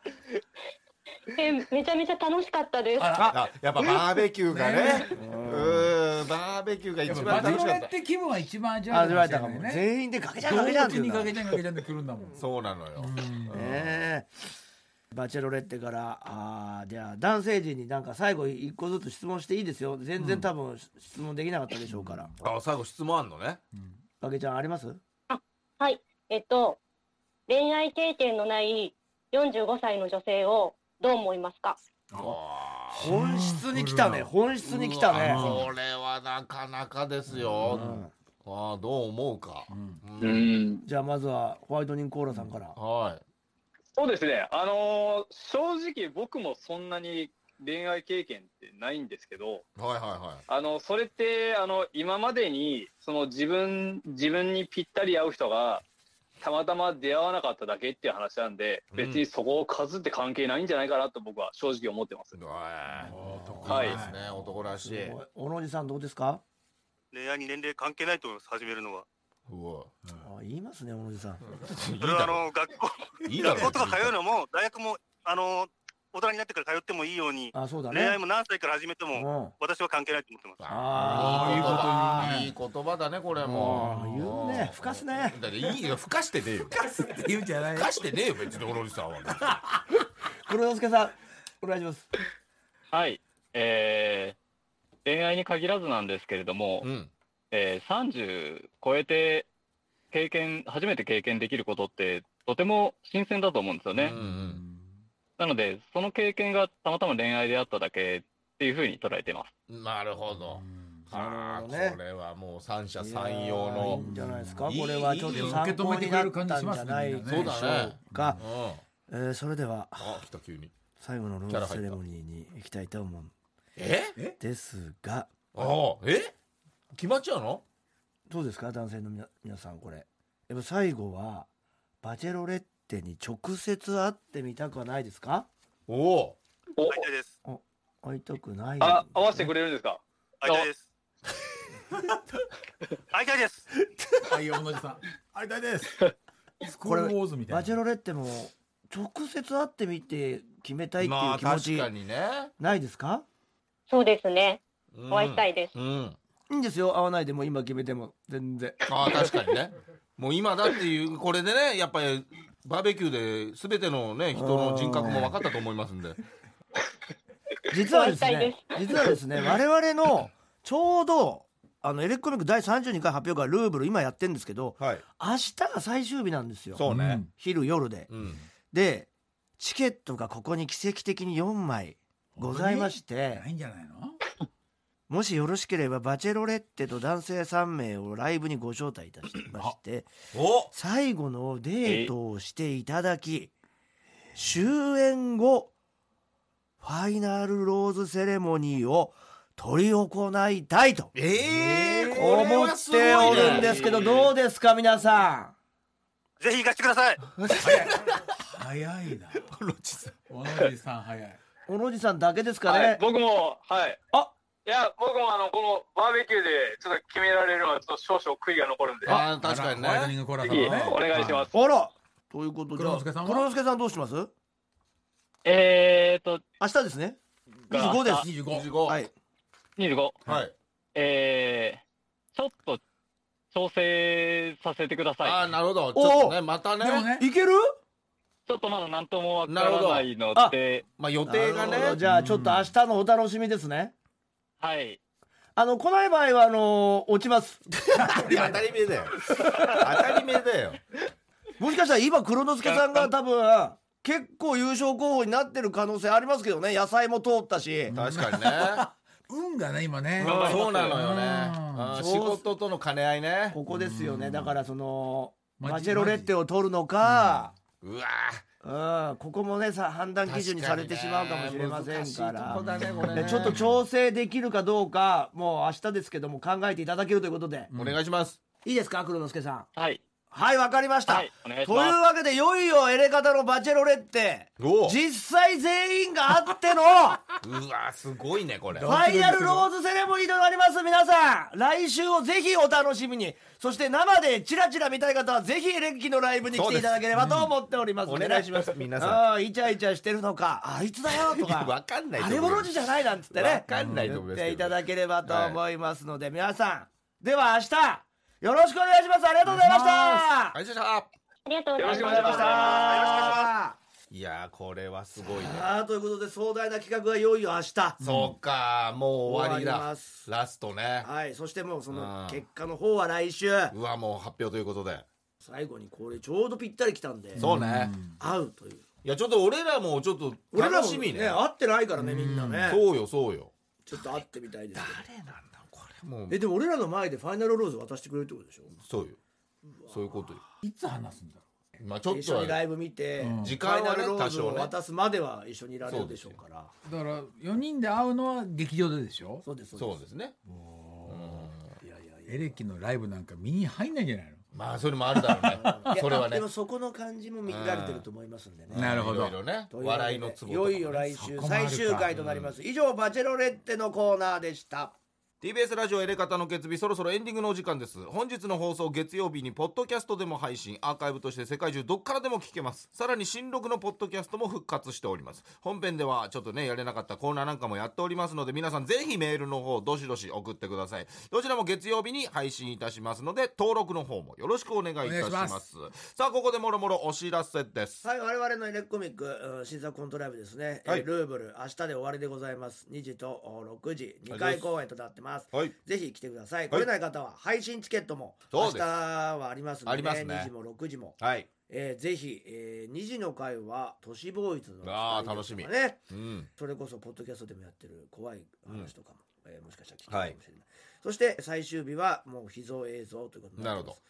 え、めちゃめちゃ楽しかったです。あやっぱバーベキューがね。ね。うんバーベキューが一番バチロレ楽しかった。って気分は一番味わえたかもえたかもね。全員でかけちゃんかけちゃんってかけちゃんかけちゃんで来るんだもん。そうなのよ。うん。ねえ。バチェロレッテからあーじゃあ男性陣になんか最後一個ずつ質問していいですよ。全然多分質問できなかったでしょうから、あ最後質問あんのね。かけちゃんあります？はい。えっと、恋愛経験のない45歳の女性をどう思いますか？本質に来たね。本質に来たね。これはなかなかですよ、うん。ああどう思うか、うん。うん。うん。じゃあまずはホワイトニングコーラさんから、はい。そうですね。あのー正直僕もそんなに恋愛経験ってないんですけど、はいはいはあの、それって、あの、今までに、その自分、自分にぴったり合う人が、たまたま出会わなかっただけっていう話なんで、うん。別にそこを数って関係ないんじゃないかなと僕は正直思ってます。い。。はい。ですね男らしい。小野寺さんどうですか？恋愛に年齢関係ないと思います始めるのは。うわ。あ言いますね小野寺さん。それはあの学校いいだろ。学校とか通うのも大学もあの大人になってから通ってもいいようにあそうだ恋愛ねも何歳から始めてうもん。私は関係ないと思ってます。あー。いいこと言うねいい言葉だねこれも。言うね。ふかすね。だっていいよ。ふかしてねえよ。って言うんじゃないふかしてねえよ別に小野寺さんは。黒之助さんお願いします。はい。えー、恋愛に限らずなんですけれども、うん。えー、30超えて経験、初めて経験できることって、とても新鮮だと思うんですよね。うんうんなので、その経験がたまたま恋愛であっただけっていうふうに捉えています。なるほど。なあるほどね。これはもう三者三様。のーいいんじゃないですか？これはちょっと参考になったんじゃないでしょそうだね。うか、うん。えーそれでは。あ来た急に。最後のローズセレモニーに行きたいと思うえ？ですが。ああえ？決まっちゃうの？どうですか？男性のみな皆さんこれ。やっぱ最後はバチェロレッテに直接会ってみたくはないですか？おお。お会いたいです。会いたくないあ、合わせてくれれるんですか？会いたいです。会いたいです。はい小野寺さん。ありたいです。スクールウォーズみたいな。バチェロレッテも直接会ってみて決めたいっていまあう気持ち確かにね。ないですか？そうですね。うん。お会いしたいです。うん。いいんですよ。会わないでも今決めても全然。ああ確かにね。もう今だっていうこれでねやっぱりバーベキューで全てのね人の人格も分かったと思いますんで。実はですね実はですね我々のちょうどあのエレコミック第32回発表会ルーブル今やってるんですけどはい。明日が最終日なんですよ。そうね。昼夜で。うん。でチケットがここに奇跡的に4枚ございまして。ないんじゃないの？もしよろしければバチェロレッテと男性3名をライブにご招待いたしましてお最後のデートをしていただき終演後ファイナルローズセレモニーを執り行いたいとええ思っておるんですけどどうですか皆さぜひ行かせてください。早いな。ロチさん小野寺さん早い。ん小野寺さんだけですかはいね、僕も、はい。あいや、僕もあの、このバーベキューでちょっと決められるのはちょっと少々悔いが残るんで、ぜああ確かにね。ホワイトニングコーラさんねお願いします。あら。ということで黒之助さんは？黒之助さんどうします？えーと、明日ですね。25です。25 25はい。25。はい。えー、ちょっと調整させてください。ああなるほど。ちょっとねまたね。でもねいける？ちょっとまだ何ともわからないので、まあ予定がね。なるほど。じゃあちょっと明日のお楽しみですねはい。あの来ない場合はあの落ちます。当たり前だよ。当たり前だよ。もしかしたら今黒之助さんが多分結構優勝候補になってる可能性ありますけどね。野菜も通ったし。確かにね。運がね今ね。そうなのよね。仕事との兼ね合いね。ここですよね。だからそのマジェロレッテを取るのか。うわうん。ここもねさ判断基準にされてしまうかもしれませんから。ねね。でちょっと調整できるかどうかもう明日ですけども考えていただけるということで。お願いします。いいですか黒之助さん。はい。はいわかりました、はいお願いしとます。いうわけでいよいよエレカタのバチェロレッテ。実際全員があっての うわすごいねこれ。ファイナルローズセレモニーとなります。皆さん来週をぜひお楽しみに。そして生でチラチラ見たい方はぜひエレキのライブに来ていただければと思っております。んでねお願いします皆さん。ああイチャイチャしてるのか。あいつだよとか。わかんないとあれもろじじゃないなんつってね。わかんないと思いますていただければと思いますので、皆さん。では明日よろしくお願いします。ありがとうございました。ありがとうございました。ありがとうございまよろしくおす願いしますいやーこれはすごいね。ということで壮大な企画がいよいよ明日。そうかもう終わり終わりだます。ラストね。はいそしてもうそのうん。結果の方は来週。うわもう発表ということで。最後にこれちょうどぴったり来たんで。そうね。会うという。いやちょっと俺らもちょっと俺らも楽しみね。ね会ってないからねみんなね。そうよそうよ。ちょっと会ってみたいですけど。誰なんだ？もう。えでも俺らの前でファイナルローズ渡してくれるってことでしょ？そうよ。そういうことよ。いつ話すんだろまあちょっ一とは。緒にライブ見て、うん。時間はねファイナルローズを渡すまでは一緒にいられるでしょうから。だから4人で会うのは劇場ででしょ？そうですそうです。ね。いやいやいや。エレキのライブなんか見に入んないんじゃないの？まあそれもあるだろうね。それはね。でもそこの感じも見られてると思いますんでね。なるほど。いろいろね。というわけで笑いのツボいとかね。よいよ来週そこもあるか最終回となります、以上バチェロレッテのコーナーでした TBS ラジオエレカタの決日そろそろエンディングのお時間です。本日の放送月曜日にポッドキャストでも配信アーカイブとして世界中どっからでも聞けます。さらに新録のポッドキャストも復活しております。本編ではちょっとねやれなかったコーナーなんかもやっておりますので皆さんぜひメールの方どしどし送ってください。どちらも月曜日に配信いたしますので登録の方もよろしくお願いいたします。さあここでもろもろお知らせです。はい、我々のエレコミック、うん新作コントライブですね、はい。えールーブル、明日で終わりでございます。2時とお6時、2回公演となってます。はい。ぜひ来てください。来れない方は配信チケットも明日はありますので、ありますね。2時も6時も。はい。えーぜひ、えー2時の回は都市ボーイズのあー二人ですとかね。うん。それこそポッドキャストでもやってる怖い話とかも、えーもしかしたら聞けるかもしれない、そして最終日はもう秘蔵映像ということになってます。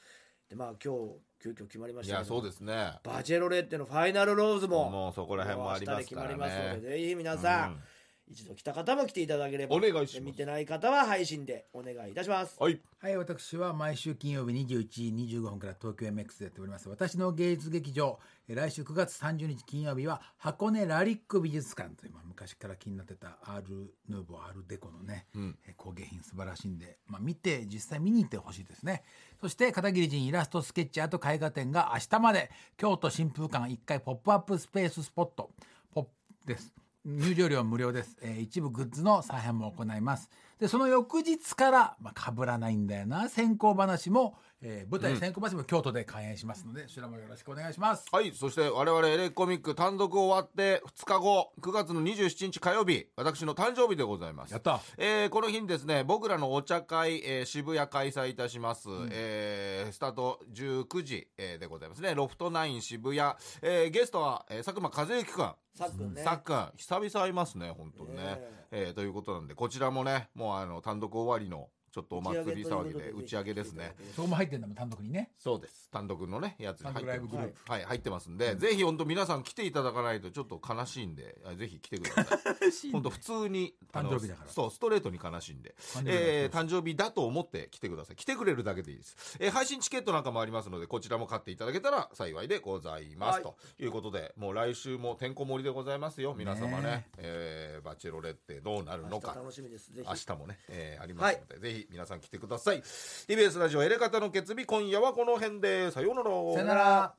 でまあ今日急遽決まりましたいやそうですね。バチェロレッテのファイナルローズももうそこら辺もありますから明日で決まりますのねでぜひ皆さん、うん一度来た方も来ていただければ。お願いします。で見てない方は配信でお願いいたします。はい。はい、私は毎週金曜日21時25分から東京 MX でやっております。私の芸術劇場、えー来週9月30日金曜日は箱根ラリック美術館という、まあ、昔から気になってたアール・ヌーボー、アール・デコのね、うん。えー工芸品素晴らしいんで、まあ、見て実際見に行ってほしいですね。そして片桐仁イラストスケッチアート絵画展が明日まで。京都新風館1階ポップアップスペーススポット、ポップです。入場料無料です、えー一部グッズの再販も行います。でその翌日から、まあ、被らないんだよな。先行話も、えー舞台先行話も京都で開演しますので、そちらもよろしくお願いします。はいそして我々エレコミック単独終わって2日後9月の27日火曜日私の誕生日でございます。やった。えーこの日にですね僕らのお茶会、えー渋谷開催いたします、えースタート19時、えーでございますね。ロフトナイン渋谷、えーゲストは、えー佐久間和之君。さっくんね。さっくん久々会いますね本当にね。ねえーということなんでこちらもねもうあの単独終わりのちょっとお祭り騒ぎで打ち上げですね。そこも入ってんだもん単独にね。そうです。単独のねやつに入ってます。はい入ってますんで、ぜひ本当皆さん来ていただかないとちょっと悲しいんであぜひ来てください。本当普通に誕生日だから。そうストレートに悲しいんで。誕生日だから。えー誕生日だと思って来てください。来てくれるだけでいいです、えー配信チケットなんかもありますのでこちらも買っていただけたら幸いでございます、はい。ということでもう来週もてんこ盛りでございますよ。皆様ね。ねえ。ーバチェロレッテどうなるのか。明日楽しみです。ぜひ。明日もね、えーありますので、ぜひ皆さん来てください。TBS ラジオエレカタの決日今夜はこの辺で。さようなら。さようなら。